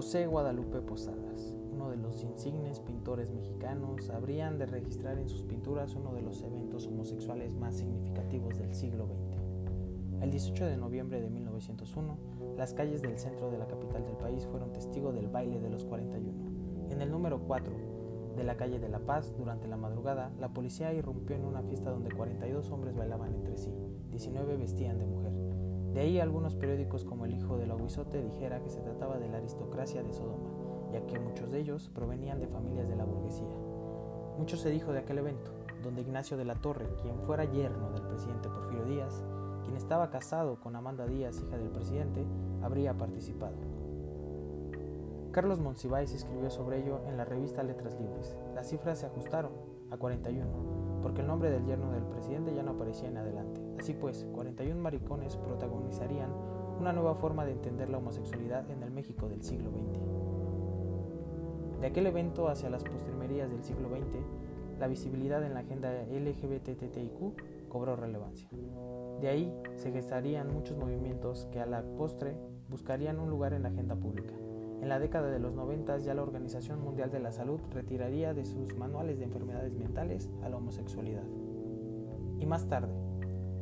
José Guadalupe Posadas, uno de los insignes pintores mexicanos, habrían de registrar en sus pinturas uno de los eventos homosexuales más significativos del siglo XX. El 18 de noviembre de 1901, las calles del centro de la capital del país fueron testigo del baile de los 41. En el número 4 de la calle de La Paz, durante la madrugada, la policía irrumpió en una fiesta donde 42 hombres bailaban entre sí, 19 vestían de mujer. De ahí algunos periódicos como El Hijo del Aguizote dijera que se trataba de la aristocracia de Sodoma, ya que muchos de ellos provenían de familias de la burguesía. Mucho se dijo de aquel evento, donde Ignacio de la Torre, quien fuera yerno del presidente Porfirio Díaz, quien estaba casado con Amanda Díaz, hija del presidente, habría participado. Carlos Monsiváis escribió sobre ello en la revista Letras Libres. Las cifras se ajustaron a 41, porque el nombre del yerno del presidente ya no aparecía en adelante. Así pues, 41 maricones protagonizarían una nueva forma de entender la homosexualidad en el México del siglo XX. De aquel evento hacia las postrimerías del siglo XX, la visibilidad en la agenda LGBTTIQ cobró relevancia. De ahí se gestarían muchos movimientos que a la postre buscarían un lugar en la agenda pública. La década de los 90 ya la Organización Mundial de la Salud retiraría de sus manuales de enfermedades mentales a la homosexualidad. Y más tarde,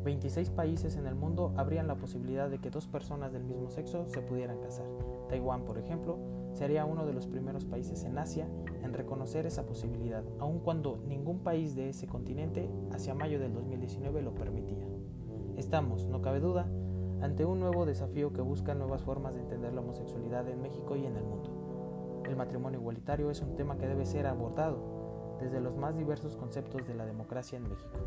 26 países en el mundo habrían la posibilidad de que dos personas del mismo sexo se pudieran casar. Taiwán, por ejemplo, sería uno de los primeros países en Asia en reconocer esa posibilidad, aun cuando ningún país de ese continente hacia mayo del 2019 lo permitía. Estamos, no cabe duda, ante un nuevo desafío que busca nuevas formas de entender la homosexualidad en México y en el mundo. El matrimonio igualitario es un tema que debe ser abordado desde los más diversos conceptos de la democracia en México.